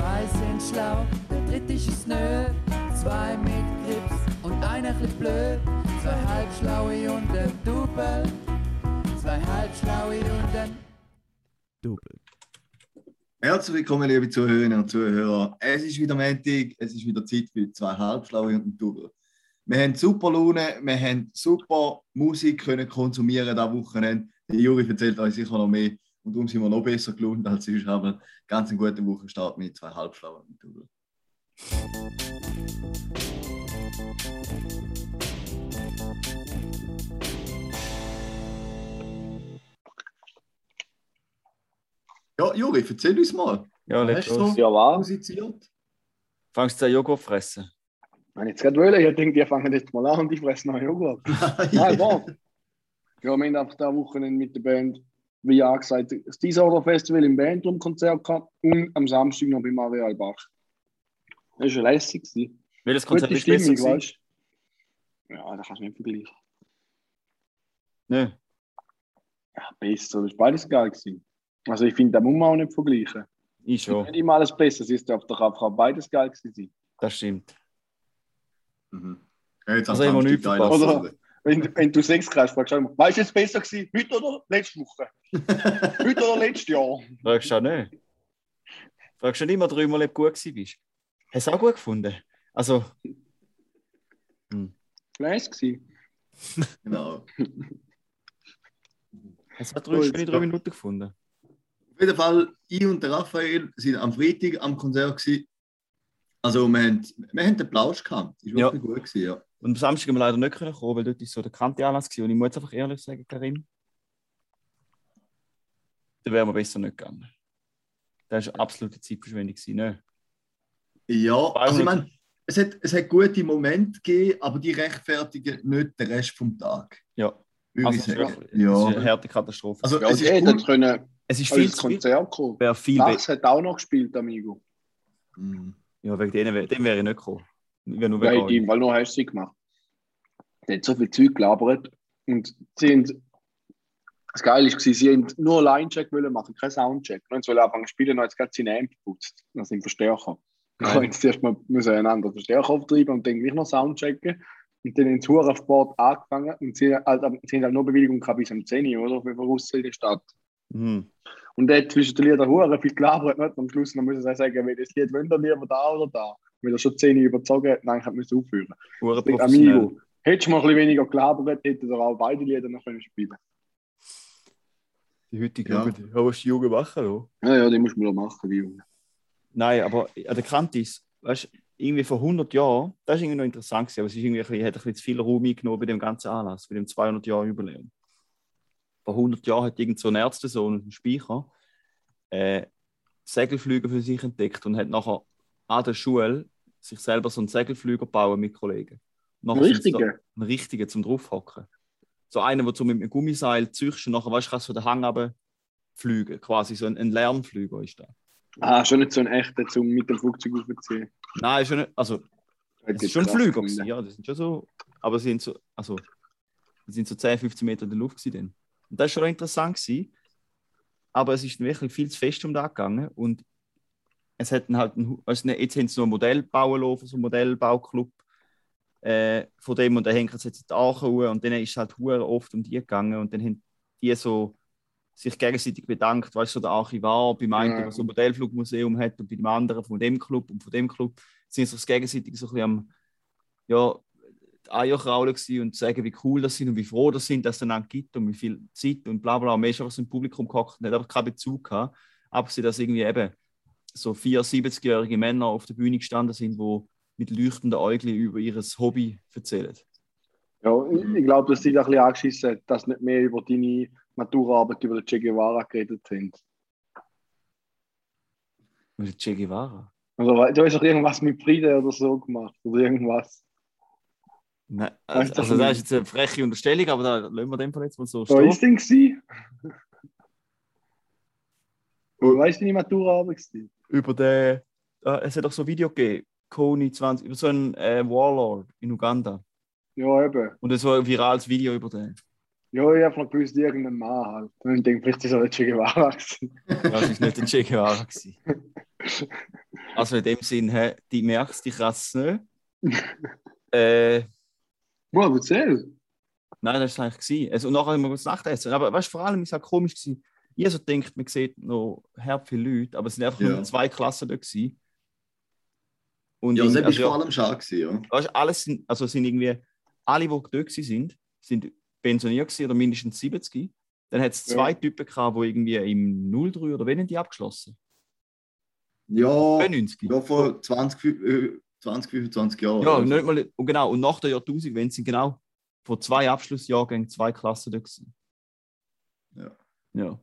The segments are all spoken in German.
Zwei sind schlau, der dritte ist nö. Zwei mit Grips und einer chli blöd. Zwei halbschlaue und ein Double. Zwei halbschlaue und ein Double. Herzlich willkommen, liebe Zuhörerinnen und Zuhörer. Es ist wieder Montag, es ist wieder Zeit für zwei Halbschlaue und ein Double. Wir haben super Laune, wir haben super Musik können konsumieren am Wochenende. Der Juri erzählt euch sicher noch mehr und darum sind wir noch besser gelaunt als sonst. Aber ganz einen guten Wochenstart mit zwei Halbschlauen und ein Double. Ja, Juri, erzähl uns mal. Ja, let's Hast du los. so Ja, war. musiziert? Fangst du an Joghurt fressen? Wenn ich jetzt gerade wollte, ich denke, die fangen jetzt mal an und ich fresse noch Joghurt. Nein, war. Ja, wir haben einfach da Wochenende mit der Band, wie ja gesagt, das Disorder Festival im Bandroom-Konzert gehabt und am Samstag noch beim Areal Bach. Das war schon lässig. gewesen. Welches Konzert ist besser weißt du? Ja, da kannst du nicht vergleichen. Nö. Ja, besser, das war beides geil. Gewesen. Also ich finde, da muss man auch nicht vergleichen. Ich schon. Nicht immer alles besser, es ist doch einfach beides geil gewesen. Das stimmt. Mhm. Ja, jetzt Also am haben wir Samstag nichts verpasst. Wenn, wenn du sechs kriegst, fragst du immer, weißt du, es besser gewesen, heute oder letzte Woche? heute oder letztes Jahr? Fragst du auch nicht? Fragst du nicht immer dreimal, ob du gut gewesen bist? Hast du auch gut gefunden? Also, Fleiß gewesen. Genau. hast du auch drei, jetzt schöne drei. Minuten gefunden? Auf jeden Fall, ich und der Raphael sind am Freitag am Konzert. Gewesen. Also, wir haben, wir haben den Plausch gehabt. Das war Ja. wirklich gut. Gewesen, ja. Und am Samstag haben wir leider nicht können kommen, weil dort ist so der kante Anlass gewesen. Und ich muss jetzt einfach ehrlich sagen, Karim, da wären wir besser nicht gegangen. Das war absolute Zeitverschwendung. gewesen, Ne? Ja, also ich 200. meine, es hat, es hat gute Momente gegeben, aber die rechtfertigen nicht den Rest vom Tag. Ja. Also, ich es ist sagen. eine Ja. harte Katastrophe. Also, Ja, es ist gut. können es ist viel als zu viel. Konzert kommen. Wäre viel. Max hat auch noch gespielt, Amigo. Mhm. Ja, wegen denen, dem wäre ich nicht gekommen. Wäre nur Weil die weil nur hast du sie gemacht. Der hat so viel Zeug gelabert und sie sind. Das Geile war, sie haben nur Line-Check machen, keinen Soundcheck. Und sie wollen anfangen zu spielen, und jetzt gerade seine Amp geputzt. Das sind Verstärker. Ja. haben jetzt erstmal müssen einen anderen Verstärker auftreiben und dann gleich noch Soundchecken. Und dann in Tour Sport angefangen und sie, halt, sie haben halt nur Bewilligung gehabt bis um 10 Uhr, oder? Für raus in die Stadt. Mhm. Und der hat zwischen den Liedern viel gelabert, nicht? Und am Schluss noch müssen sie sagen, welches Lied wollen wir lieber da oder da. Weil er schon 10 Uhr überzogen hat, dann müssen aufhören. Professionell. Amigo, hättest du mal ein bisschen weniger gelabert, hätte er auch beide Lieder noch können spielen Die heutige Ja. Jugend. Ja, was die Jugend machen, oder? Ja, ja, die muss man doch machen, die Junge. Nein, aber an der Kante ist, weißt du, irgendwie vor 100 Jahren, das ist irgendwie noch interessant gewesen, aber es ist irgendwie ein bisschen, hat ein bisschen zu viel Raum eingenommen bei dem ganzen Anlass, bei dem 200 Jahre Jubiläum. Vor 100 Jahren hat irgend so ein Ärztesohn ein Speicher äh, Segelflüge für sich entdeckt und hat nachher an der Schule sich selber so einen Segelflüger bauen mit Kollegen. Nachher sind's Richtige? da- Einen richtigen zum draufhocken. So einen, der so mit einem Gummiseil züchst und nachher, weißt du, kannst du den Hang fliegen. Quasi so ein, ein Lernflüger ist das. Ah, schon nicht so ein echter zum mit dem Flugzeug aufziehen. Nein, schon nicht, also es ist schon krass Flüger gewesen, ja, das sind schon so, aber sie sind so, also die sind so 10, 15 Meter in der Luft gewesen. Und das ist schon interessant gewesen, aber es ist wirklich viel zu fest um da gegangen und es hat halt, ein, du, jetzt haben sie noch ein Modell bauen lassen, so einen Modellbauclub äh, von dem und dann hängt es jetzt Aachen und dann ist halt hure oft um die gegangen und dann haben die so sich gegenseitig bedankt, weißt du, so der Archivar beim einen, Ja. der so ein Modellflugmuseum hat und bei dem anderen von dem Club und von dem Club sind sie sich gegenseitig so ein bisschen am ja, die Eier kraulen und sagen, wie cool das sind und wie froh das sind, dass es einander gibt und wie viel Zeit und bla bla. Und man ist einfach so im Publikum gehockt und hat einfach keinen Bezug gehabt. Abgesehen, dass irgendwie eben so vier 70-jährige Männer auf der Bühne gestanden sind, die mit leuchtenden Äuglein über ihr Hobby erzählen. Ja, ich, glaube, dass die da ein bisschen angeschissen hat, dass nicht mehr über deine Maturarbeit über den Che Guevara geredet haben. Mit Che Guevara. Also, du hast doch irgendwas mit Frieden oder so gemacht. Oder irgendwas. Nein, also, also das ich ist jetzt eine freche Unterstellung, aber da lassen wir dem Fall jetzt mal so Was stehen. ist denn gewesen? Weißt du, deine Maturarbeit gewesen? Über den, äh, es hat auch so ein Video gegeben, Kony 20, über so einen äh, Warlord in Uganda. Ja, eben. Und es war ein virales Video über den. Ja, ich habe noch gewusst, irgendein Mann halt. Und ich denke, vielleicht ist er nicht Che Guevara gewesen. Ja, es war nicht der Che Guevara. gewesen. Also in dem Sinn, hä, die merkst, die kratzt nicht. äh, Wow, erzähl. nein, das war eigentlich. gewesen. Also, und nachher haben wir kurz Nachtessen. Aber weißt du, vor allem ist es komisch gewesen. Ich so gedacht, man sieht noch herb viele Leute, aber es sind einfach Ja. nur zwei Klassen da gewesen. Und Ja, irgendwie- das war also, vor allem schade, gewesen, ja. weißt, alles sind, also sind irgendwie, alle, die dort gewesen sind, sind pensioniert gewesen oder mindestens 70. Dann hat es Ja. zwei Typen gehabt, die irgendwie im 03 oder wenn die abgeschlossen? Ja, 92. ja vor 20, äh, 20, 25 Jahren. Ja, oder so. nicht mal, und genau, und nach der Jahrtausend, wenn sie genau vor zwei Abschlussjahrgängen zwei Klassen da gewesen. Ja. Ja.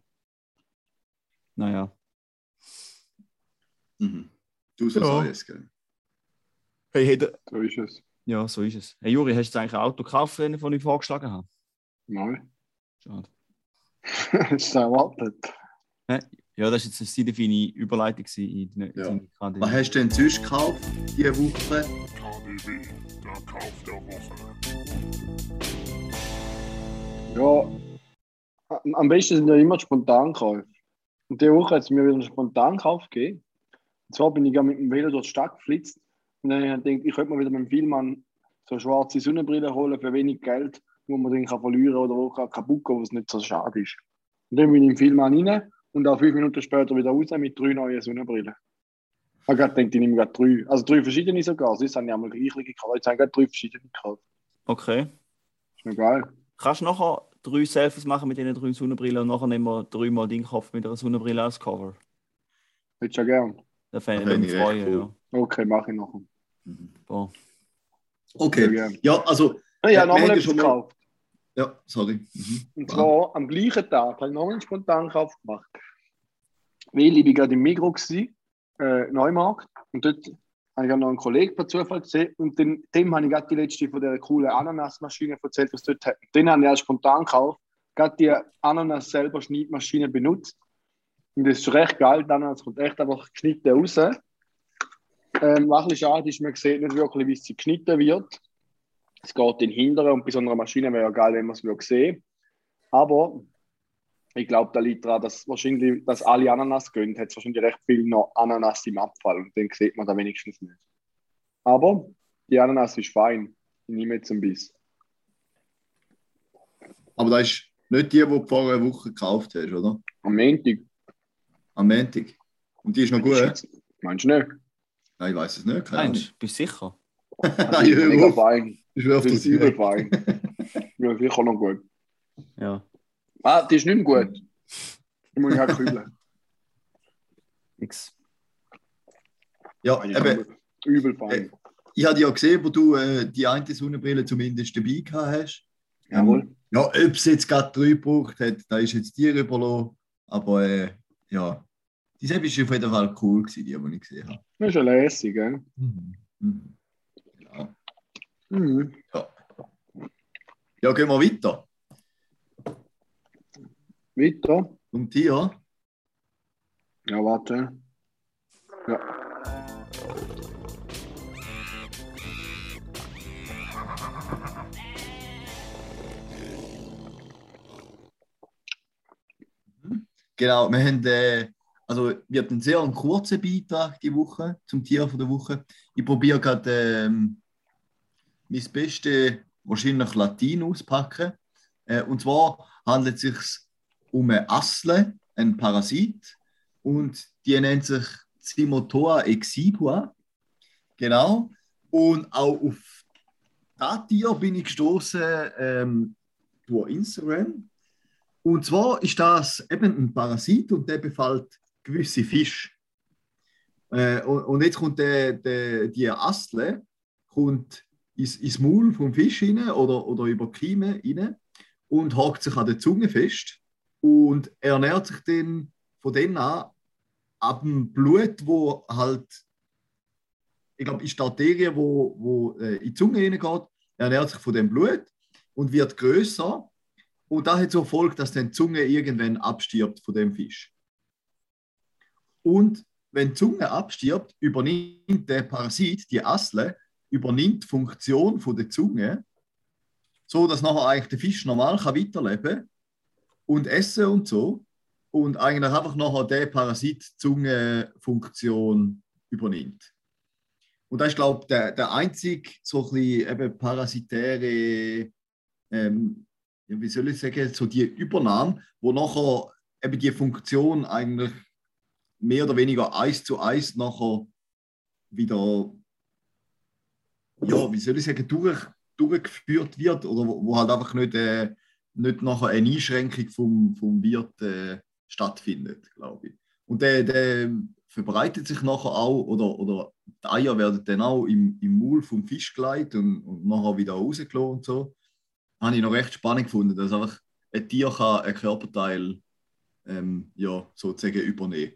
Naja. Mhm. Du so Ja. sagst, gell? Hey, hey, da- So ist es. ja, so ist es. Hey Juri, hast du eigentlich ein Auto gekauft, das ich vorgeschlagen habe? Nein. Schade. das ist erwartet. Ja, das war jetzt eine sehr feine Überleitung gewesen in die, Ja. in die Was hast du denn sonst gekauft diese Woche? KDW, der Kauf der Woche. Ja, am- am besten sind ja immer die Spontankäufe. Und diese Woche hat es mir wieder einen Spontankauf gegeben. Und zwar bin ich ja mit dem Velo durch die Stadt geflitzt und dann habe ich gedacht, ich könnte mir wieder mit dem Filmmann so eine schwarze Sonnenbrille holen für wenig Geld, wo man dann kann verlieren oder wo kann kaputt gehen, was nicht so schade ist. Und dann bin ich im Filmmann rein und auch fünf Minuten später wieder raus mit drei neuen Sonnenbrillen. Ich habe gedacht, ich nehme gerade drei. Also drei verschiedene sogar. Sonst habe ich einmal gleich gekauft. Jetzt habe ich gerade drei verschiedene gekauft. Okay. Ist mir geil. Kannst du nachher drei Selfies machen mit diesen drei Sonnenbrillen und nachher nehmen wir dreimal den Kopf mit einer Sonnenbrille als Cover? Hättest du ja gern. Das fände ich mich freuen, cool. ja. Okay, mache ich noch. Mhm. Boah. Okay. Ja, also, Hey, ich Ja, habe noch wir mal haben etwas schon mal- gekauft. ja, sorry. Mhm. Und zwar am gleichen Tag habe ich noch mal einen Spontankauf gemacht. Weil ich bin gerade im Migro gsi, äh, Neumarkt. Und dort habe ich auch noch einen Kollegen per Zufall gesehen. Und den, dem habe ich gerade die letzte von der coolen Ananasmaschine erzählt, was dort hat. Den habe ich als spontan gekauft. Gerade die Ananas selber Schneidmaschine benutzt. Und das ist recht geil. Die Ananas kommt echt einfach geschnitten raus. Ähm, was ein bisschen schade ist, man sieht nicht wirklich, wie sie geschnitten wird. Es geht in den Hinteren und bei so einer Maschine wäre ja geil, wenn man es würde sehen. Aber ich glaube, da liegt daran, dass wahrscheinlich, dass alle Ananas gehen, hat es wahrscheinlich recht viel noch Ananas im Abfall und dann sieht man da wenigstens nicht. Aber die Ananas ist fein. Ich nehme jetzt ein Biss. Aber das ist nicht die, die du vor einer Woche gekauft hast, oder? Am Montag. Am Montag. Und die ist noch gut? Meinst du nicht? Nein, ich weiß es nicht. Keine Ahnung. Meinst du? Bist du sicher? Nein, Die ist hör mega auf. fein. Ich wirf Die das übel fein. Ja, sicher noch gut. Ja. Ah, die ist nicht mehr gut. Die muss ich halt kübeln. X. Ja, eben, Übel fein. ich habe ja gesehen, wo du äh, die eine Sonnenbrille zumindest dabei gehabt hast. Jawohl. Ja, ob es jetzt gerade drei gebraucht hat, da ist jetzt dir überlassen. Aber äh, ja, die Sepp ist auf jeden Fall cool gewesen, die, die ich gesehen habe. Das ist ja lässig, gell? Mhm. Mhm. Ja. Mhm. Ja. ja, gehen wir weiter. Weiter. Und dir? Ja, warte. Ja. Genau, wir haben, äh, also wir hatten einen sehr kurzen Beitrag die Woche zum Tier von der Woche. Ich probiere gerade ähm, mein Bestes wahrscheinlich Latin auspacken. Äh, und zwar handelt es sich um eine Asle, ein Parasit, und die nennt sich Cimotoa exibua. Genau. Und auch auf das Tier bin ich gestoßen ähm, durch Instagram. Und zwar ist das eben ein Parasit und der befällt gewisse Fische. Äh, und, und jetzt kommt der, der, die Astle kommt ins, ins Maul vom Fisch rein oder, oder über Kiemen rein und hakt sich an der Zunge fest und ernährt sich dann von dann an ab dem Blut, wo halt, ich glaube, ist die Arterie, wo, wo äh, in die Zunge reingeht, ernährt sich von dem Blut und wird größer und das hat zur Folge, dass dann die Zunge irgendwann abstirbt von dem Fisch. Und wenn die Zunge abstirbt, übernimmt der Parasit, die Asle, übernimmt die Funktion von der Zunge, so dass nachher eigentlich der Fisch normal kann weiterleben und essen und so. und eigentlich einfach nachher der Parasit die Zungenfunktion übernimmt. Und das ist, glaube ich, der, der einzige so ein bisschen eben parasitäre, ähm, wie soll ich sagen, so die Übernahme, wo nachher eben die Funktion eigentlich mehr oder weniger eins zu eins nachher wieder, ja, wie soll ich sagen, durch, durchgeführt wird oder wo, wo halt einfach nicht, äh, nicht nachher eine Einschränkung vom, vom Wirt äh, stattfindet, glaube ich. Und der, der verbreitet sich nachher auch, oder, oder die Eier werden dann auch im, im Maul vom Fisch geleitet und, und nachher wieder rausgelassen und so. Habe ich noch recht spannend gefunden, dass einfach ein Tier kann ein Körperteil ähm, ja, sozusagen übernehmen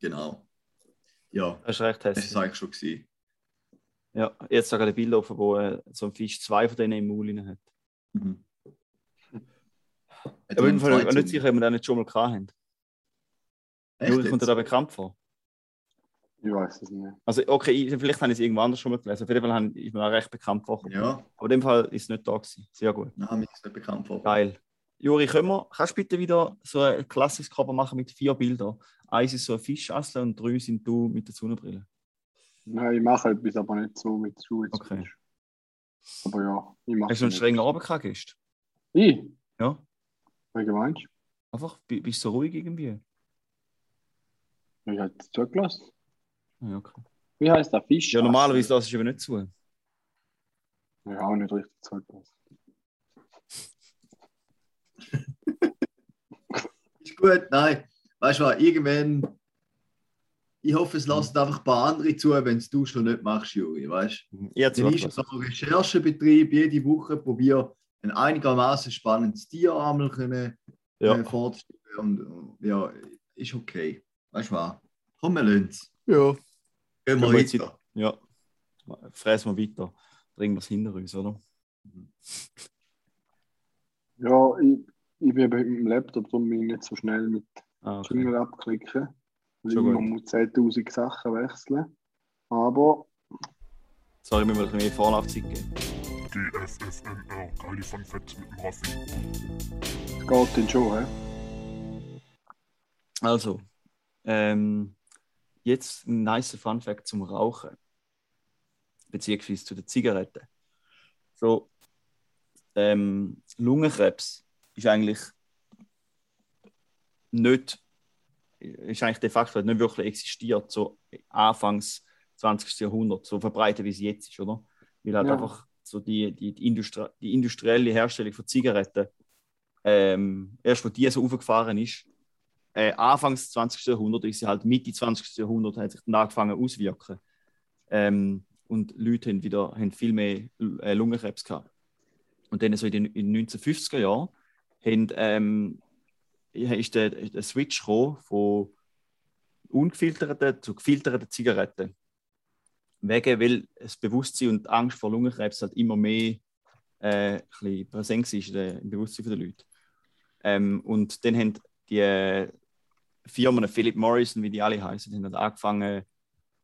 Genau. Ja, Das ist recht das hässlich. ist eigentlich schon. Ja, jetzt sogar ein Bild offen, wo äh, so ein Fisch zwei von denen im Maul hat. Mhm. Auf jeden Fall nicht sicher, ob wir das nicht schon mal gehabt haben. Juri, kommt dir da bekannt vor? Ich weiß es nicht. Also, okay, ich- vielleicht habe ich es irgendwo anders schon mal gelesen. Auf jeden Fall habe- ist mir auch recht bekannt vorgekommen. Ja, Aber in dem Fall ist es nicht da gewesen. Sehr gut. nein, mir ist nicht bekannt vor. Geil. Juri, können wir, kannst du bitte wieder so ein klassisches Cover machen mit vier Bildern? Eins ist so ein Fischassel und drei sind du mit der Sonnenbrille. Nein, ich mache etwas, aber nicht so mit Schuhe. zu Okay. Aber ja, ich mache Hast du einen strengen Abend gehabt? Ich? Ja. Wie meinst Einfach, bi- bist du so ruhig irgendwie? du? Ich habe es zugelassen. Ja, okay. Wie heißt der Fisch? ja normalerweise lasse ich aber nicht zu. Ja, auch nicht richtig zugelassen. Ist gut, nein. Weißt du was, irgendwann. Ich hoffe, es lassen einfach ein paar andere zu, wenn es du schon nicht machst, Juri. Weißt Ich habe du? Wenn ich so einen Recherchebetrieb jede Woche probiere, ein einigermaßen spannendes Tier einmal können, Ja. äh, vorzustellen. Und, ja, ist okay. Weißt du was? Komm, wir lassen es. ja. Gehen Gehen wir jetzt weiter. Ja. Fräsen wir weiter. Bringen wir es hinter uns, oder? Ja, ich, ich bin mit dem Laptop, darum bin ich nicht so schnell mit Ah, okay. Jingle abklicken. Weil Schon ich gut. muss 10.000 Sachen wechseln. Aber Sorry, wir müssen ein bisschen mehr Vorlaufzeit geben. GFFNR, geile Fun Facts mit dem Raffi. es geht dann schon, hä? Also, ähm, jetzt ein nice Fun Fact zum Rauchen. Beziehungsweise zu den Zigaretten. So, ähm, Lungenkrebs ist eigentlich nicht, ist eigentlich de facto nicht wirklich existiert, so Anfangs 20. Jahrhundert, so verbreitet wie es jetzt ist, oder? Weil halt Ja. einfach so die, die, die, Industrie, die industrielle Herstellung von Zigaretten ähm, erst, wo die so aufgefahren ist, äh, Anfangs 20. Jahrhundert ist sie halt Mitte 20. Jahrhundert hat sich dann angefangen auszuwirken. Ähm, und Leute haben wieder haben viel mehr äh, Lungenkrebs gehabt. Und dann so in den, in den 1950er Jahren haben, ähm, ist der, der Switch gekommen von ungefilterten zu gefilterten Zigaretten. Wegen, weil das Bewusstsein und die Angst vor Lungenkrebs halt immer mehr äh, präsent der- im Bewusstsein der Leute. Ähm, und dann haben die äh, Firmen, Philip Morris und wie die alle heißen, haben halt angefangen,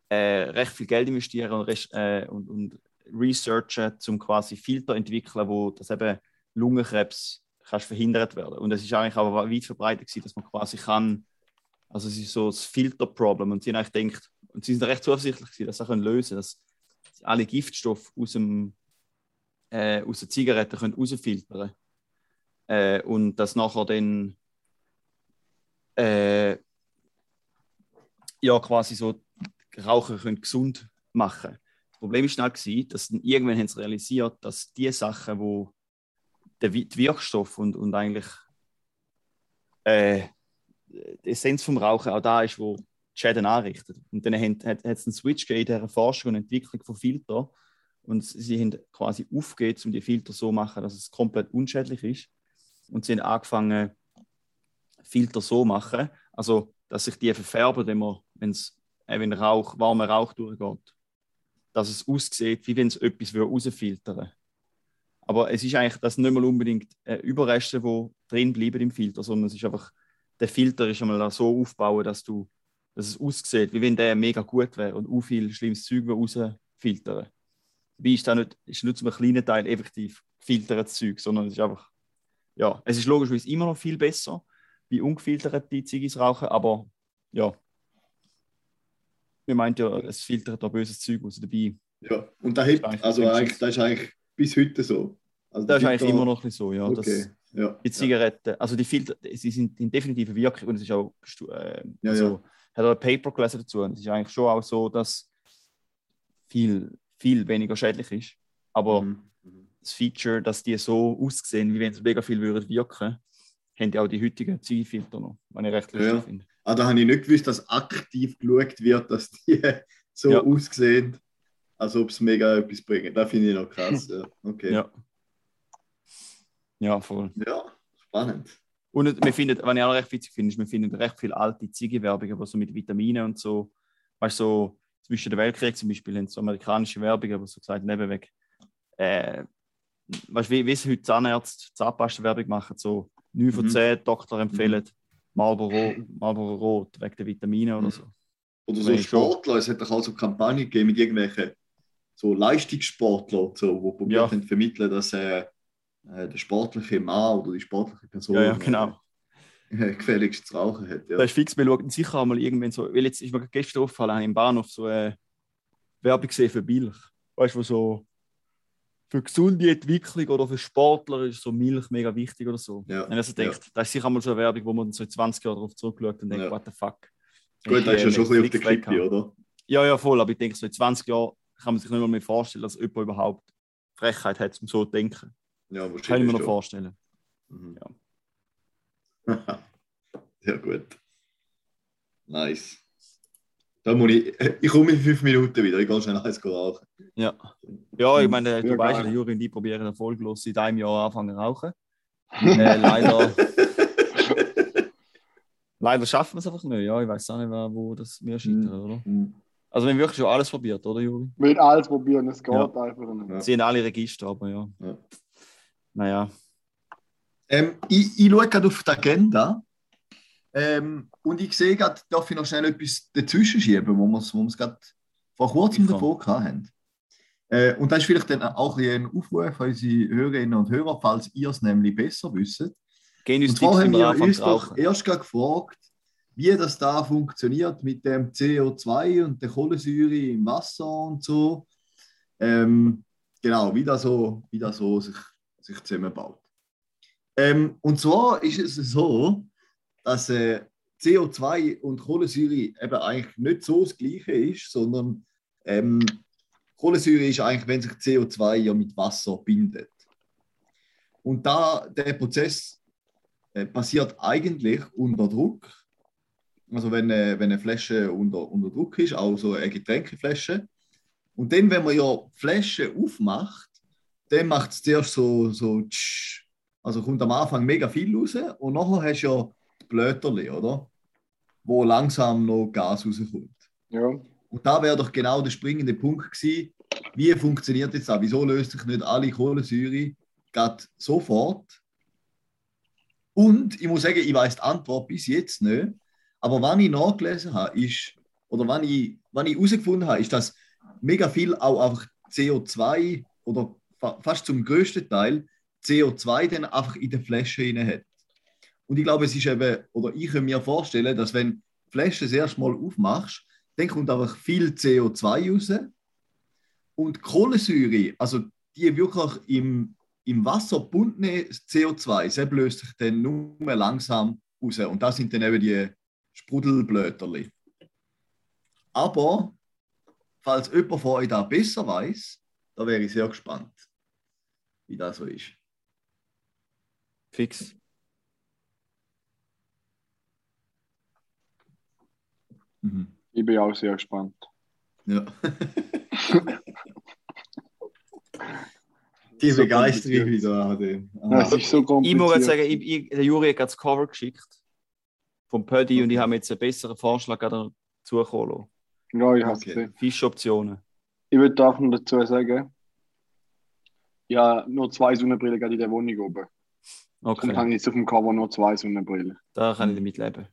äh, recht viel Geld investieren und, äh, und, und researchen, um quasi Filter zu entwickeln, wo das eben Lungenkrebs kannst verhindert werden. Und es ist eigentlich aber weit verbreitet gewesen, dass man quasi kann, also es ist so das Filterproblem und sie haben eigentlich gedacht, und sie sind recht zuversichtlich dass sie können lösen, dass sie alle Giftstoffe aus dem äh, aus der Zigarette können rausfiltern äh, und das nachher dann äh, ja quasi so Raucher können gesund machen. Das Problem ist schnell dass dann irgendwann haben sie realisiert, dass die Sachen, wo der Wirkstoff und, und eigentlich äh, die Essenz vom Rauchen auch da ist, wo Schäden anrichtet. Und dann hat es einen Switch gegeben in dieser Forschung und Entwicklung von Filtern und sie haben quasi aufgegeben, um die Filter so zu machen, dass es komplett unschädlich ist. Und sie haben angefangen, Filter so zu machen, also dass sich die verfärben, wenn, man, wenn's, äh, wenn Rauch, warmer Rauch durchgeht. Dass es aussieht, wie wenn es etwas rausfiltern würde. Aber es ist eigentlich das nicht mal unbedingt äh, Überreste, die drin bleiben im Filter, sondern es ist einfach, der Filter ist einmal so aufgebaut, dass, du, dass es aussieht, wie wenn der mega gut wäre und auch viel schlimmes Zeug rausfiltern. Dabei ist das nicht, ist nicht zum kleinen Teil effektiv gefiltertes Zeug, sondern es ist einfach, ja, es ist logischerweise immer noch viel besser, wie ungefilterte Ziggis rauchen, aber ja. Wir meint ja, es filtert da böses Zeug aus dabei. Ja, und da eigentlich also eigentlich, das ist eigentlich bis heute so. Also Das ist eigentlich immer noch ein bisschen so, ja. Okay, Das, ja. die Zigaretten, also die Filter, sie sind in definitiver Wirkung und es ist auch, äh, Ja, also, ja. Hat auch ein Paper gelesen dazu und es ist eigentlich schon auch so, dass viel, viel weniger schädlich ist. Aber Mhm. das Feature, dass die so aussehen, wie wenn es mega viel würden wirken, haben ja auch die heutigen Zielfilter noch, was ich recht lustig Ja. finde. Ah, da habe ich nicht gewusst, dass aktiv geschaut wird, dass die so Ja. aussehen, als ob es mega etwas bringen. Das finde ich noch krass. Ja. Okay. Ja. Ja, voll. Ja, spannend. Und wir finden, was ich auch recht witzig finde, ist, wir finden recht viele alte Ziege-Werbungen, aber so mit Vitaminen und so. Weißt du, so zwischen den Weltkrieg zum Beispiel, haben so amerikanische Werbungen, aber so gesagt, nebenweg. Äh, weißt du, wie, wie es heute Zahnärzte Zahnpasta-Werbung machen, so 9 von Mhm. 10 Doktor empfehlen Marlboro, Marlboro Rot wegen der Vitamine oder Mhm. so. Oder so Sportler, es hat doch auch so Kampagnen gegeben mit irgendwelchen so Leistungssportler, so, wo probiert Ja. haben vermitteln, dass äh, äh, der sportliche Mann oder die sportliche Person Ja, ja, genau. äh, gefälligst zu rauchen hat. Ja. Das ist fix, wir schauen sicher einmal irgendwann so, weil jetzt ist mir gestern aufgefallen, im Bahnhof so eine Werbung gesehen für Milch. Weißt du, wo so für gesunde Entwicklung oder für Sportler ist so Milch mega wichtig oder so. Ja, Und also denkt, das ist sicher einmal so eine Werbung, wo man so in 20 Jahren darauf zurückschaut und denkt, Ja. what the fuck. Gut, das ist ja schon ein bisschen auf der haben. oder? Ja, ja, voll, aber ich denke, so in 20 Jahren kann man sich nicht mal mehr vorstellen, dass jemand überhaupt Frechheit hat, um so zu denken. Ja, Kann ich mir wahrscheinlich noch vorstellen. Mhm. Sehr gut. Nice. Da muss ich, ich komme in fünf Minuten wieder, ich gehe schnell eins rauchen. Ja. Ja, ich meine, du Ja, weißt, der Juri und ich probieren erfolglos seit einem Jahr anfangen zu rauchen. äh, leider, leider schaffen wir es einfach nicht. Ja, ich weiß auch nicht, wo das wir scheitern, oder? Mhm. Also, wir haben wirklich schon alles probiert, oder, Juri? Ich will alles probieren, es geht Ja. einfach nicht. Ja. Sie haben alle Register, aber ja. Ja. Naja. Ähm, ich, ich schaue gerade auf die Agenda ähm, und ich sehe gerade, darf ich noch schnell etwas dazwischen schieben, wo wir es wo wir's gerade vor kurzem davor haben. Äh, und das ist vielleicht dann auch ein, Aufruf an unsere Hörerinnen und Hörer, falls ihr es nämlich besser wisst. Gehen uns Und zwar haben wir uns doch erst gefragt, wie das da funktioniert mit dem CO2 und der Kohlensäure im Wasser und so. Ähm, genau, wie das so, wie das so sich, sich zusammenbaut. Ähm, und zwar ist es so, dass äh, CO2 und Kohlensäure eben eigentlich nicht so das Gleiche ist, sondern ähm, Kohlensäure ist eigentlich, wenn sich CO2 ja mit Wasser bindet. Und da der Prozess äh, passiert eigentlich unter Druck. Also wenn, äh, wenn eine Flasche unter, unter Druck ist, also eine Getränkeflasche. Und dann, wenn man ja Flasche aufmacht, dann macht es zuerst so, so tsch, also kommt am Anfang mega viel raus und nachher hast du ja die Blöterli, oder? Wo langsam noch Gas rauskommt. Ja. Und da wäre doch genau der springende Punkt gewesen, wie funktioniert jetzt das? Wieso löst sich nicht alle Kohlensäure gerade sofort? Und ich muss sagen, ich weiß die Antwort bis jetzt nicht. Aber was ich nachgelesen habe, ist, oder was ich, was ich herausgefunden habe, ist, dass mega viel auch einfach CO2 oder fa fast zum größten Teil CO2 dann einfach in der Flasche rein hat. Und ich glaube, es ist eben, oder ich kann mir vorstellen, dass wenn die Flasche das erste Mal aufmachst, dann kommt einfach viel CO2 raus. Und Kohlensäure, also die wirklich im, im Wasser gebundene CO2, das löst sich dann nur langsam raus. Und das sind dann eben die Sprudelblöterli. Aber, falls jemand von euch da besser weiß, da wäre ich sehr gespannt, wie das so ist. Fix. Mhm. Ich bin auch sehr gespannt. Ja. Die So Begeisterung wieder es ist so Ich kompliziert. muss jetzt sagen, ich, ich, der Juri hat das Cover geschickt vom Pödi und ich habe jetzt einen besseren Vorschlag dazu. Ja, ich habe es Okay. gesehen. Fischoptionen. Ich würde auch noch dazu sagen, ja, nur zwei Sonnenbrillen gerade in der Wohnung oben. Okay, habe ich jetzt auf dem Cover nur zwei Sonnenbrillen. da kann ich damit leben.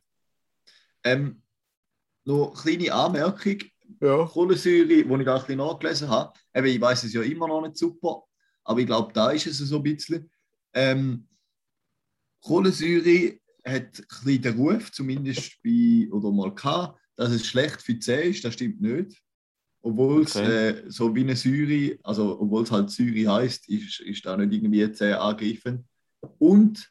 Ähm, noch eine kleine Anmerkung. Ja. Kohlensäure, die ich da ein bisschen nachgelesen habe, eben, ich weiß es ja immer noch nicht super, aber ich glaube, da ist es so ein bisschen. Ähm, Kohlensäure hat ein bisschen den Ruf, zumindest bei, oder mal gehabt, dass es schlecht für die Zähne ist. Das stimmt nicht. Obwohl es Okay. äh, so wie eine Säure, also obwohl es halt Säure heißt, ist, ist da nicht irgendwie Zähne angegriffen. Und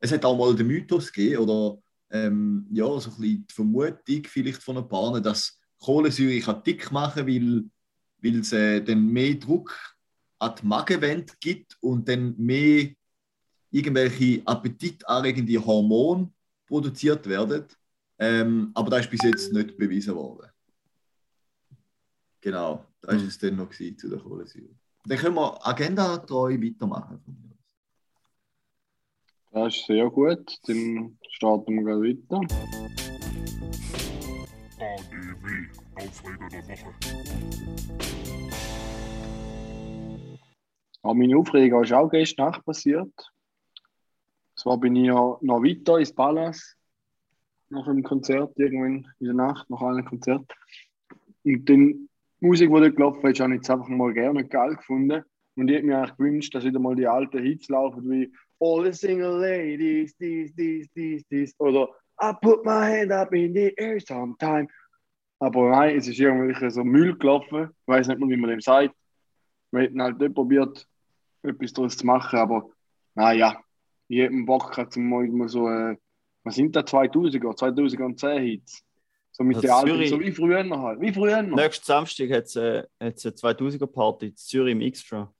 es hat auch mal den Mythos gegeben, oder ähm, ja, so ein bisschen die Vermutung vielleicht von ein paar, dass Kohlensäure kann dick machen weil weil es äh, dann mehr Druck an die Magenwände gibt und dann mehr irgendwelche appetitanregende Hormone produziert werden. Ähm, aber das ist bis jetzt nicht bewiesen worden. Genau, das war Mhm. es dann noch gewesen zu der Kohlensäure. Dann können wir Agenda treu weitermachen. von mir aus. Das ist sehr gut. Dann starten wir gleich weiter. ADW, Aufreger der Woche. Aber meine Aufregung ist auch gestern Nacht passiert. Zwar bin ich ja noch weiter ins Palace, nach dem Konzert, irgendwann in der Nacht, nach einem Konzert. Und dann die Musik, die dort gelaufen ist, habe ich jetzt einfach mal gerne geil gefunden. Und ich hätte mir eigentlich gewünscht, dass wieder mal die alten Hits laufen, wie All the single ladies, dies, dies, dies, dies. Oder I put my hand up in the air sometime. Aber nein, es ist irgendwie so Müll gelaufen. Ich weiß nicht mal, wie man dem sagt. Wir hätten halt nicht probiert, etwas daraus zu machen, aber naja, ich hätte Bock gehabt, zum mal so, äh, was sind da 2000er, 2010 Hits? So mit Also Zürich- so wie früher noch halt, wie früher noch. Nächsten Samstag hat es eine 2000er Party in Zürich im Extra.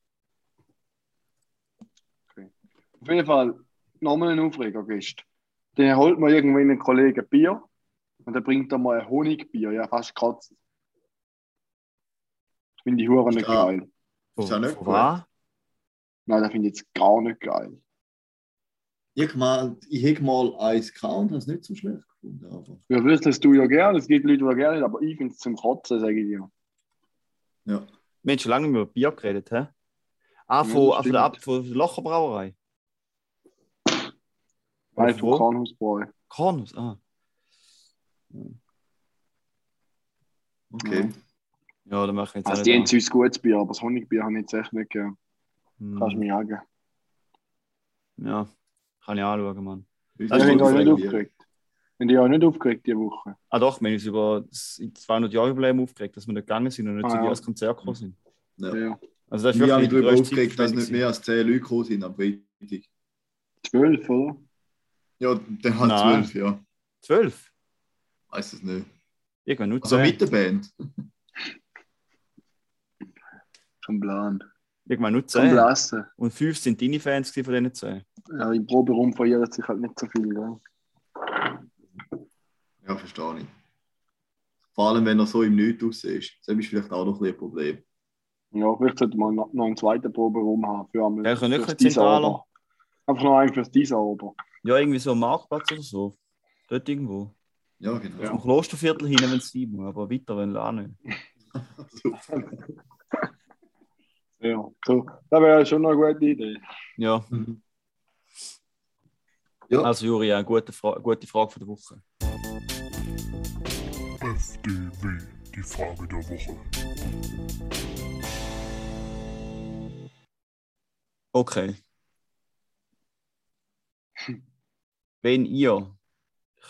Auf jeden Fall, nochmal ein Aufreger gestern. Dann holt man irgendwann einen Kollegen Bier und dann bringt er mal ein Honigbier, ja, fast kotzt. Finde ich hure nicht geil. Ist ja nicht was? Nein, das finde ich jetzt gar nicht geil. Ich, gemeint, ich hätte mal eins gehabt und habe es nicht so schlecht. Aber, Ja, wüsstest du ja gerne, es gibt Leute, die gerne, aber ich finde es zum Kotzen, sage ich dir. ja. Wir haben schon lange nicht mehr über Bier geredet, hä? Ah, Ja, von, ah, von, der, von der Locherbrauerei. Nein, Von von wo? Kornhausbräu. Kornus, ah. Okay. Ja, dann machen wir jetzt Also die haben nicht süß gutes Bier, aber das Honigbier habe ich jetzt echt nicht gern. an. Kannst du mir sagen. Ja, kann ich anschauen, Mann. Uns Ja, ich das auch nicht aufgeregt. Haben die auch nicht aufgeregt diese Woche? Ah doch, wir haben uns über das 200-Jahre-Jubiläum aufgeregt, dass wir nicht gegangen sind und nicht Ah, zu dir ja. als Konzert gekommen sind. Ja. Ja. Also das ist Ich habe mich wirklich die darüber aufgeregt, dass nicht mehr als 10 Leute gekommen sind am Freitag. Zwölf, oder? Ja, dann halt Nein. 12, ja. Zwölf? Weiß es nicht. Irgendwann nur Also zehn. mit der Band. Schon plan. Irgendwann nur Schon zehn. blassen. Und fünf sind deine Fans von diesen zehn. Ja, im Proberaum verirrt sich halt nicht so viel. Gell? Ja, verstehe ich. Vor allem, wenn er so im Nichts aussieht. Das ist vielleicht auch noch ein Problem. Ja, vielleicht sollte man noch noch einen zweiten Proberaum haben. Für einmal Ja, ich kann nicht ein zentraler. Einfach noch einen fürs Design, aber. Ja, irgendwie so am Marktplatz oder so. Dort irgendwo. Ja, genau. Vom Klosterviertel hin, wenn es muss, aber weiter wenn auch nicht. Ja, so. Das wäre schon noch eine gute Idee. Ja, Ja, also Juri, eine gute, Fra gute Frage von der Woche. Frage der Woche. Okay. Wenn ihr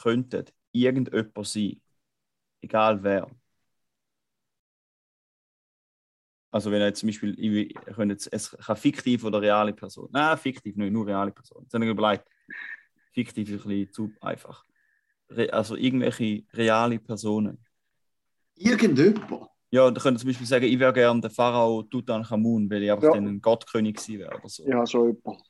könntet irgendjemand sein, egal wer, also wenn ihr zum Beispiel, ich- könnt jetzt, es kann fiktiv oder reale Person, nein, fiktiv nicht, nur reale Person. Jetzt habe ich überlegt, fiktiv ist ein bisschen zu einfach. Re also irgendwelche reale Personen. Irgendjemand. Ja, da könnt ihr zum Beispiel sagen, ich wäre gerne der Pharao Tutanchamun, weil ich einfach Ja. dann ein Gottkönig gewesen wäre oder so. Ja, schon jemand.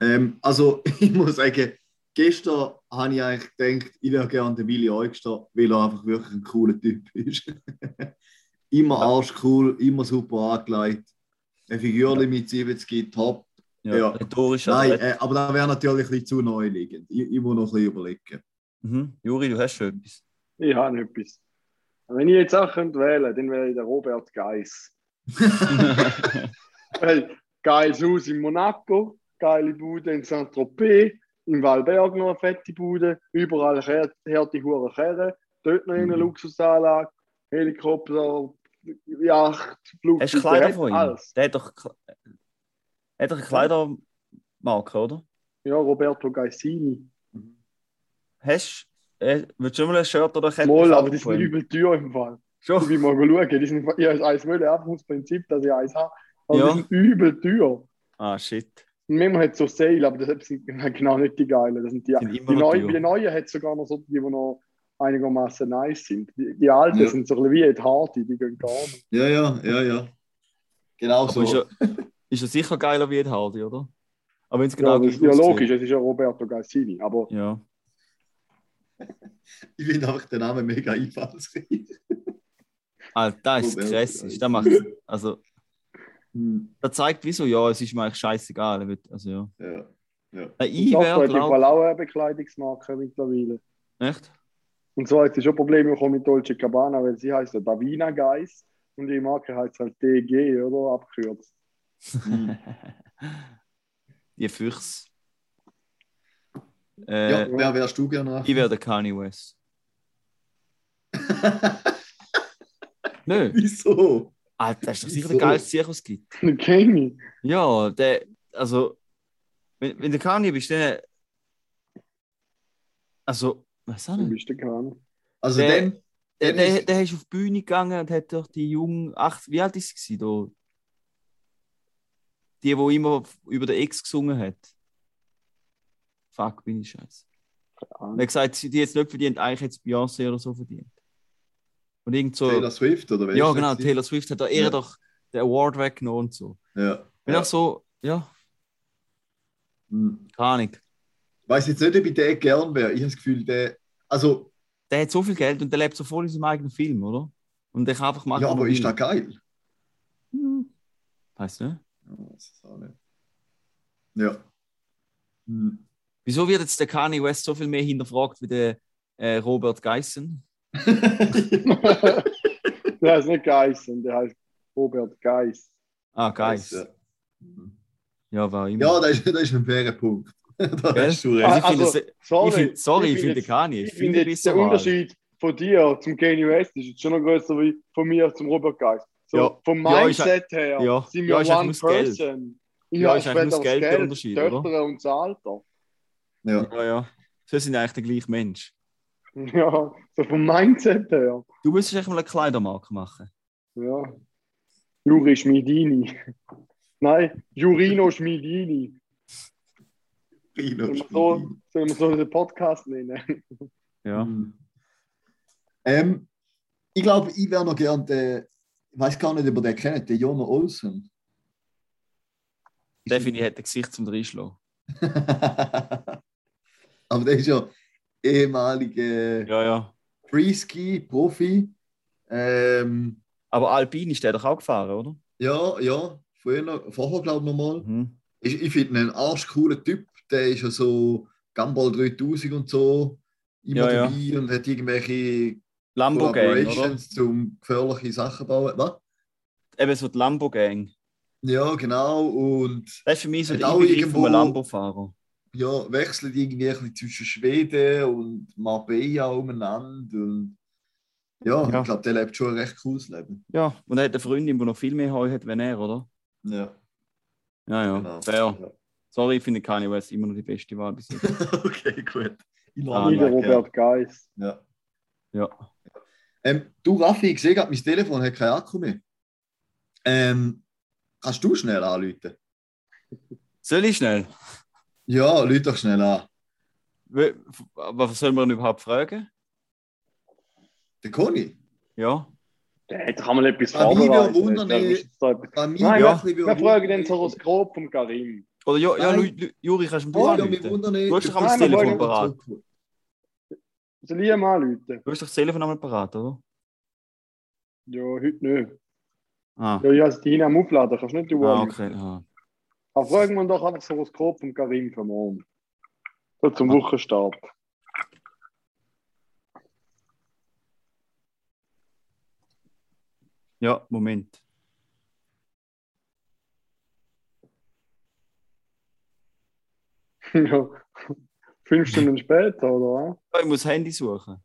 Ähm, also, ich muss sagen, gestern habe ich eigentlich gedacht, ich wäre gerne der Willi Eugster, weil er einfach wirklich ein cooler Typ ist. immer arschcool, immer super angelegt. Ein Figürchen mit 70 top. Ja, Ja. rhetorisch. Nein, äh, aber das wäre natürlich ein bisschen zu neu liegend. Ich, ich muss noch ein bisschen überlegen. Mhm. Juri, du hast schon etwas. Ich habe etwas. Wenn ich jetzt auch könnte wählen dann wäre ich der Robert Geis. Weil geiles Haus in Monaco, geile Bude in Saint-Tropez, in Valberg noch eine fette Bude, überall härte hure Kerren, dort noch eine Mhm. Luxusanlage, Helikopter, Yacht, Flugzeug. Hast du Kleider von ihm? Alles. Der hat doch, er hat doch eine Kleidermarke, oder? Ja, Roberto Gaisini. Hast äh, willst du mal ein Shirt oder Kette? Mal, aber die sind übel teuer im Fall. Ich Schon? will mal schauen. Die sind, ich habe eins wollen, einfach aus Prinzip, dass ich eins habe. Aber Ja. die sind übel teuer. Ah, shit. Manchmal hat es so Sale, aber das sind genau nicht die geilen. Das sind die, Sind die, neuen, die neuen hat sogar noch so die, die noch einigermaßen nice sind. Die, die alten Ja. sind so ein bisschen wie Ed Hardy, die gehen gar nicht. Ja, ja, ja, ja. Genau Aber so. ist, ja, ist ja sicher geiler wie Ed Hardy, oder? Aber wenn es Ja, genau das ist ja logisch, es ist ja Roberto Gaisini. Aber Ja. Ich finde einfach den Namen mega einfallsreich. Alter, das ist Roberto krass. Gaisini. Das macht, also, Hm, das zeigt, wieso, ja, es ist mir eigentlich scheißegal. Also, ja. ja. ja. Nein, ich das wäre, glaube Fall auch eine Bekleidungsmarke mittlerweile. Echt? Und so hat sie schon Probleme mit Dolce Gabbana, weil sie heißt ja Davina Geis und die Marke heißt halt DG, oder? Abgekürzt. Die Füchse. Äh, ja, wer wärst du gerne? Ich wäre der Kanye West. Nö. Wieso? Alter, das ist doch sicher Wieso? der geilste Sieg, was es gibt. Den ich. Ja, der, also, wenn, wenn der Kanye bist, dann. Also, was auch Du nicht. bist der Kahn. Also Der- Der, der, ist- der ist auf die Bühne gegangen und hat doch die jungen, acht, wie alt ist sie da? Die, die immer über den Ex gesungen hat. Fuck, bin ich scheiße. Er hat gesagt, die jetzt nicht verdient, eigentlich jetzt Beyoncé oder so verdient. Und irgend so. Taylor Swift oder wer ja, genau? Taylor Swift hat da eher Ja. doch den Award weggenommen und so. Ja. Bin ja. auch so, ja, Hm. keine Ahnung. Ich weiß jetzt nicht, ob ich den gern wäre. Ich habe das Gefühl, der. Also, Der hat so viel Geld und der lebt so voll in seinem eigenen Film, oder? Und der kann einfach machen. ja, aber er ist das geil? Hm. Weißt du? Ja, das ist auch nicht. Ja. Hm. Wieso wird jetzt der Kanye West so viel mehr hinterfragt wie der äh, Robert Geissen? der heißt nicht Geissen, der heißt Robert Geiss. Ah, Geiss. Ja, Ja, war immer. ja das, ist, das ist ein fairer Punkt. da hast du recht. Also Also, sorry, ich find, sorry, ich finde Kanye. Ich finde jetzt der. Unterschied von dir zum Kanye West ist jetzt schon noch größer wie von mir zum Robert Geiss. So, Ja. Vom Ja, Mindset her ja. sind Ja, wir eigentlich one Geld. person. Ich Ja, habe ist eigentlich nur das später Geld der Geld, Unterschied, die oder? Töchter und das Alter. Ja. Ja, ja. So sind eigentlich der gleiche Mensch. Ja, so vom Mindset her. Du müsstest echt mal eine Kleidermarke machen. Ja. Juri Schmidini. Nein, Jurino Schmidini. Rino Sollen wir so, sollen wir so den Podcast nennen? Ja. Hm. Ähm, ich glaube, ich wäre noch gern der. Ich weiß gar nicht, ob ihr den kennt, der Jonah Olsen. Der finde ich hat ein Gesicht zum Reinschlagen. Aber der ist ja ehemaliger Ja, ja. Freeski-Profi. Ähm, Aber Alpin ist der doch auch gefahren, oder? ja, ja, früher, vorher glaube ich nochmal. Mhm. Ich, ich finde einen arschcooler Typ. Der ist ja so Gumball 3000 und so immer Ja, ja. dabei und hat irgendwelche Lambo Gang, oder? Collaborations zum gefährliche Sachen bauen. Was? Eben so die Lambo Gang. Ja, genau. Und Das ist für mich so der auch irgendwo- Lambo-Fahrer. Ja, wechselt irgendwie ein bisschen zwischen Schweden und Marbella umeinander. Und ja, Ja. ich glaube, der lebt schon ein recht cooles Leben. Ja, und er hat eine Freundin, die noch viel mehr Heu hat, wenn er, oder? Ja, Ja, ja. genau. Fair. Sorry, ich finde Kanye West immer noch die beste Wahl bis jetzt. okay, gut. Ich Ah, Wie der gerne. Robert Geiss. Ja. Ja. Ähm, du, Raffi, ich sehe gerade, mein Telefon hat keinen Akku mehr. Ähm, kannst du schnell anrufen? Soll ich schnell? Ja, lüt doch schnell an. Was soll man ihn überhaupt fragen? Der Conny? Ja. Der hat doch einmal etwas vorbereitet. Nein, Ja. Wir fragen den Horoskop vom Karim. Oder ja, ja Nein. Juri, kannst du Oh, mir ja, mich anrufen? Du hast doch einmal das Telefon parat. Soll ich ihm anrufen? Du hast doch das Telefon einmal parat, oder? Ja, heute nicht. Ah, Ja, ich habe es die am Aufladen, kannst du nicht du ah okay. Ah. Aber fragen wir doch einfach das Horoskop vom Karim von morgen. So zum Wochenstart. Ja, Moment. ja. Fünf Stunden später, oder? Ich muss Handy suchen.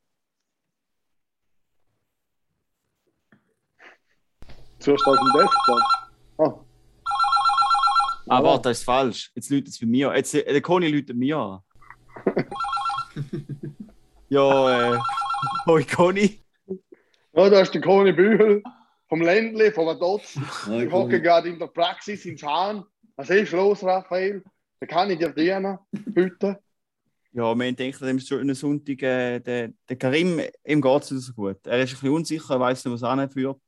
Zuerst auf dem Desktop. Ah, Ah, warte, das ist falsch. Jetzt läutet es bei mir. Jetzt, äh, der Conny läutet mir an. ja, äh. Hoi, Conny. Ja, da ist der Conny Bühel vom Ländle, vom Adotz. Ich hocke gerade in der Praxis in Schahn. Was ist los, Raphael? Da kann ich dir dienen, bitte. Ja, wir haben gedacht, an dem schönen Sonntag, äh, der, der Karim, ihm geht es nicht so gut. Er ist ein bisschen unsicher, er weiß nicht, was er anführt.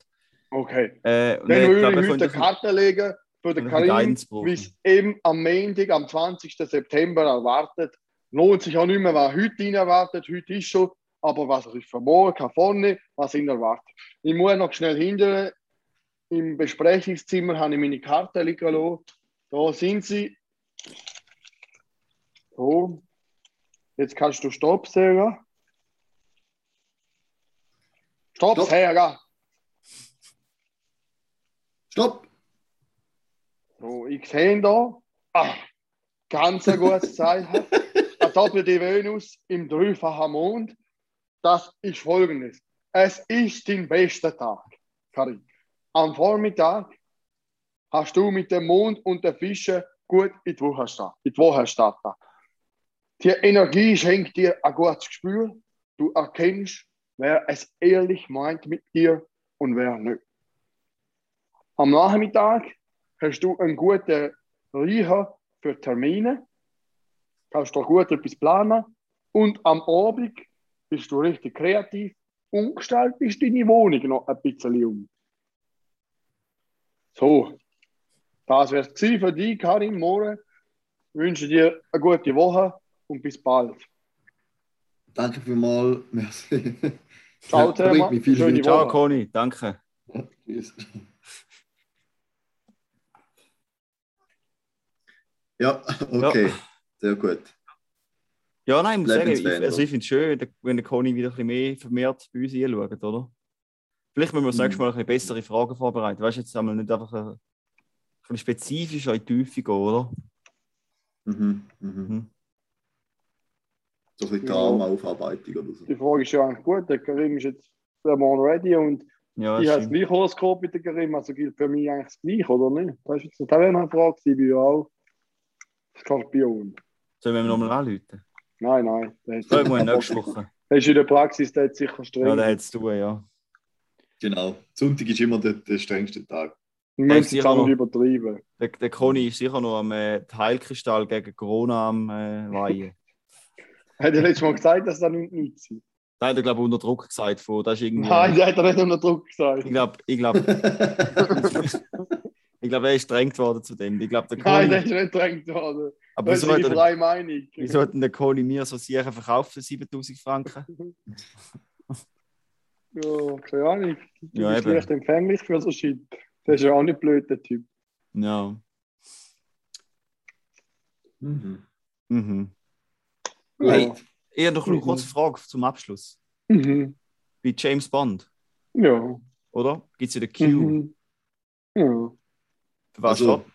Okay. Äh, und Dann er- würde ich heute eine Karte legen für den Karim, wie es eben am Montag, am 20. September erwartet. Lohnt sich auch nicht mehr, was heute ihn erwartet. Heute ist schon, aber was er ist für morgen, kann vorne, was ihn erwartet. Ich muss noch schnell hinter. Im Besprechungszimmer habe ich meine Karte liegen lassen. Da sind sie. So. Jetzt kannst du Stopp sagen. Stopp, Stopp. sagen. Stopp! So, ich sehe da, ah, ganz ein gutes Zeichen. Eine doppelte Venus im dreifachen Mond. Das ist folgendes. Es ist dein bester Tag, Karin. Am Vormittag hast du mit dem Mond und den Fischen gut in die Woche gestartet. In die Woche gestartet. Die Energie schenkt dir ein gutes Gespür. Du erkennst, wer es ehrlich meint mit dir und wer nicht. Am Nachmittag hast du einen guten Riecher für Termine, kannst du gut etwas planen und am Abend bist du richtig kreativ und gestaltest deine Wohnung noch ein bisschen um. So, das wäre es für dich, Karin Moore. Ich wünsche dir eine gute Woche und bis bald. Danke vielmals. Merci. Ciao Schöne weiter. Ciao. Conny. Danke. Tschüss. Ja, okay. Sehr gut. Ja, nein, ich muss sagen, ich, also ich finde es schön, wenn der- wenn der Conny wieder ein bisschen mehr vermehrt bei uns hinschaut, oder? Vielleicht müssen wir das Mhm. nächste Mal ein bisschen bessere Fragen vorbereiten. Weißt du, jetzt einmal nicht einfach ein, ein bisschen spezifischer in die Tiefe gehen, oder? Mhm, mhm. Mhm. So ein bisschen Ja. Traumaaufarbeitung oder so. Die Frage ist ja eigentlich gut. Der Karim ist jetzt der Mann ready und Ja, ich habe das gleiche Horoskop mit der Karim, also gilt für mich eigentlich das gleiche, oder nicht? Das, ist jetzt, eine Frage, gewesen, ich ja auch Skorpion. Sollen wir nochmal anrufen? Nein, nein. Hat- Sollen wir nächste Woche? Er ist in der Praxis, der hat sicher streng. Ja, der hat es zu tun, ja. Genau. Sonntag ist immer der, der strengste Tag. Wir müssen es auch nicht noch- übertreiben. Der, der Conny ist sicher noch am äh, Heilkristall gegen Corona am äh, Weihen. Hat er letztes Mal gesagt, dass das nicht nützt? Da hat er, glaube ich, unter Druck gesagt. Von, das ist irgendwie, Nein, der hat er nicht unter Druck gesagt. Ich glaube, ich glaub, ich glaub, er ist drängt worden zu dem. Ich glaube, der Nein, der ist nicht gedrängt worden. Aber Das wieso ist hat, die freie Meinung. wieso hat denn der Conny mir so sicher verkauft für 7000 Franken? Ja, keine Ahnung. Du Ja, bist eben. leicht empfänglich für so Shit. Der ist ja auch nicht blöd, der Typ. Ja. mhm. Mhm. Hey, eher noch eine Mhm. kurze Frage zum Abschluss. Mhm. Wie James Bond, Ja. oder? Gibt es ja den Q. Mhm. Ja. Für was Also- steht?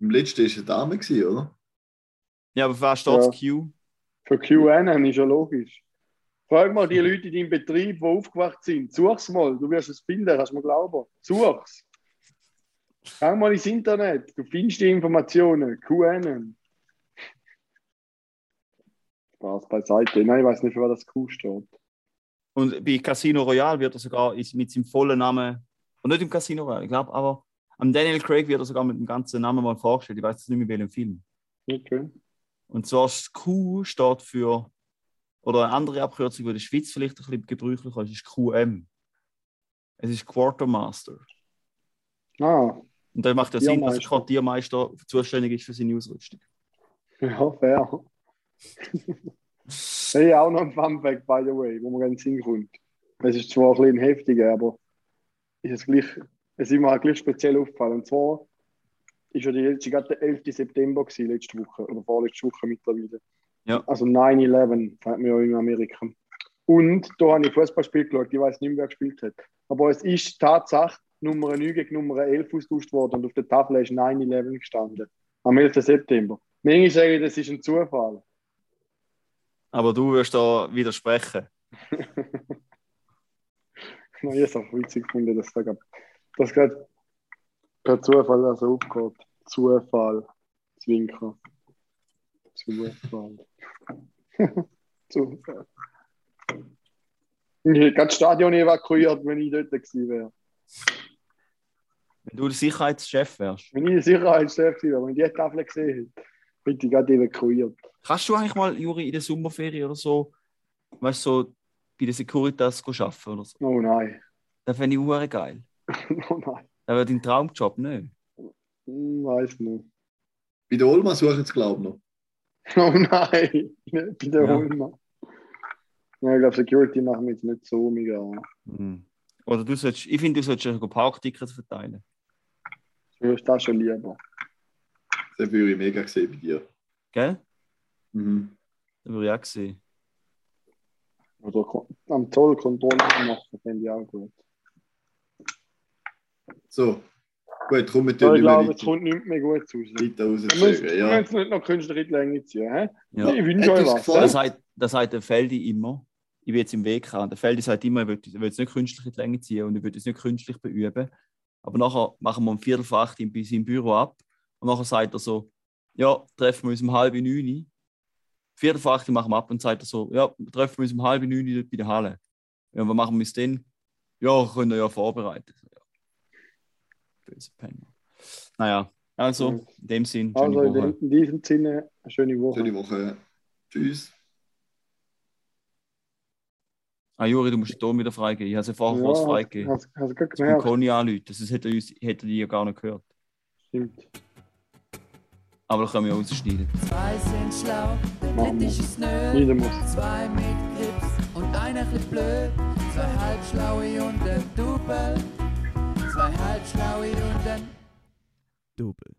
Im letzten war es eine Dame, gewesen, oder? Ja, aber für was steht Ja. das Q? Für QAnon ist ja logisch. Frag mal die Leute in deinem Betrieb, die aufgewacht sind. Such's mal, du wirst es finden, kannst du mir glauben. Such's. Geh mal ins Internet, du findest die Informationen. QAnon. Spaß beiseite. Nein, ich weiß nicht, für was das Q steht. Und bei Casino Royale wird er sogar mit seinem vollen Namen, und nicht im Casino Royale, ich glaube, aber am Daniel Craig wird er sogar mit dem ganzen Namen mal vorgestellt. Ich weiß jetzt nicht mehr, welchem Film. Okay. Und zwar das Q steht für, oder eine andere Abkürzung, die in der Schweiz vielleicht ein bisschen gebräuchlicher ist, ist QM. Es ist Quartermaster. Ah, Und da macht ja Sinn, dass der Tiermeister. Quartiermeister zuständig ist für seine Ausrüstung. ja, fair. Hey, auch noch ein Funfact, by the way, wo man ganz hinkommt. Es ist zwar ein bisschen heftiger, aber ist es gleich, es ist mir halt gleich speziell aufgefallen. Und zwar ist ja die letzte, gerade der 11. September gewesen, letzte Woche, oder vorletzte Woche mittlerweile. Ja. Also 9-11, sagt man ja in Amerika. Und da habe ich Fußballspiel geschaut, ich weiß nicht mehr, wer gespielt hat. Aber es ist Tatsache Nummer 9 gegen Nummer 11 austauscht worden und auf der Tafel ist 9-11 gestanden. Am 11. September. Manche sagen, das ist ein Zufall. Aber du wirst da widersprechen. Ich habe es auch witzig gefunden, dass da grad- dass gerade per Zufall das aufgeht. Zufall. Zwinker. Zufall. Zufall. Ich hätte gerade das Stadion evakuiert, wenn ich dort gewesen wäre. Wenn du der Sicherheitschef wärst. Wenn ich der Sicherheitschef gewesen wäre, wenn ich die Tafel gesehen hätte, hätte ich gerade evakuiert. Kannst du eigentlich mal, Juri, in der Sommerferien oder so, weißt du, so bei der Securitas go arbeiten oder so? Oh nein. Das fände ich geil. Oh nein. Wäre dein Traumjob, ne? Hm, Weiß nicht. Bei der Olma suchen sie, glaube ich, noch. Oh nein. Nicht bei der Ja. Ulma. Ja, ich glaube, Security machen wir jetzt nicht so mega. Mhm. Oder du solltest, ich finde, du solltest ja Parktickets verteilen. Du hast das schon lieber. Das würde ich mega sehen bei dir. Gell? Mhm. Das würde ich auch sehen. Oder am Zoll Kontrolle machen, finde ich auch gut. So, gut, komm, tun ich nicht mehr glaube, es kommt nicht mehr gut raus. Wir weiter rauszögern. Ja. wir müssen nicht noch künstlich in die Länge ziehen. Hä? Ja. Ich wünsche euch uns was. gefallen? Das sagt, das sagt der Feldi immer. Ich bin jetzt im Weg an. Der Feldi sagt immer, er will, will es nicht künstlich in die Länge ziehen und er will es nicht künstlich beüben. Aber nachher machen wir um Viertel vor acht in bei seinem Büro ab. Und nachher sagt er so, ja, treffen wir uns um halb neun. Viertel vor acht machen wir ab und sagt er so, ja, treffen wir uns um halb neun dort bei der Halle. Ja, was machen wir es denn? Ja, können wir ja vorbereiten. Böse Penner. Naja, also, in dem Sinn, Also in, dem, in diesem Sinne, eine schöne Woche. Schöne Woche. Tschüss. Ah, Juri, du musst den Ton wieder freigeben. Ich habe es ja vorher Ja, kurz hast, freigegeben. hast, hast Jetzt beim gemerkt? Conny anrufen. Das hätte er, uns, hätte er die ja gar nicht gehört. Stimmt. Aber da können wir rausschneiden. Zwei sind schlau, der dritte ist nö. Zwei mit Grips und einer chli blöd. Zwei halbschlaue und ein Double. Zwei halbschlaue und ein Double.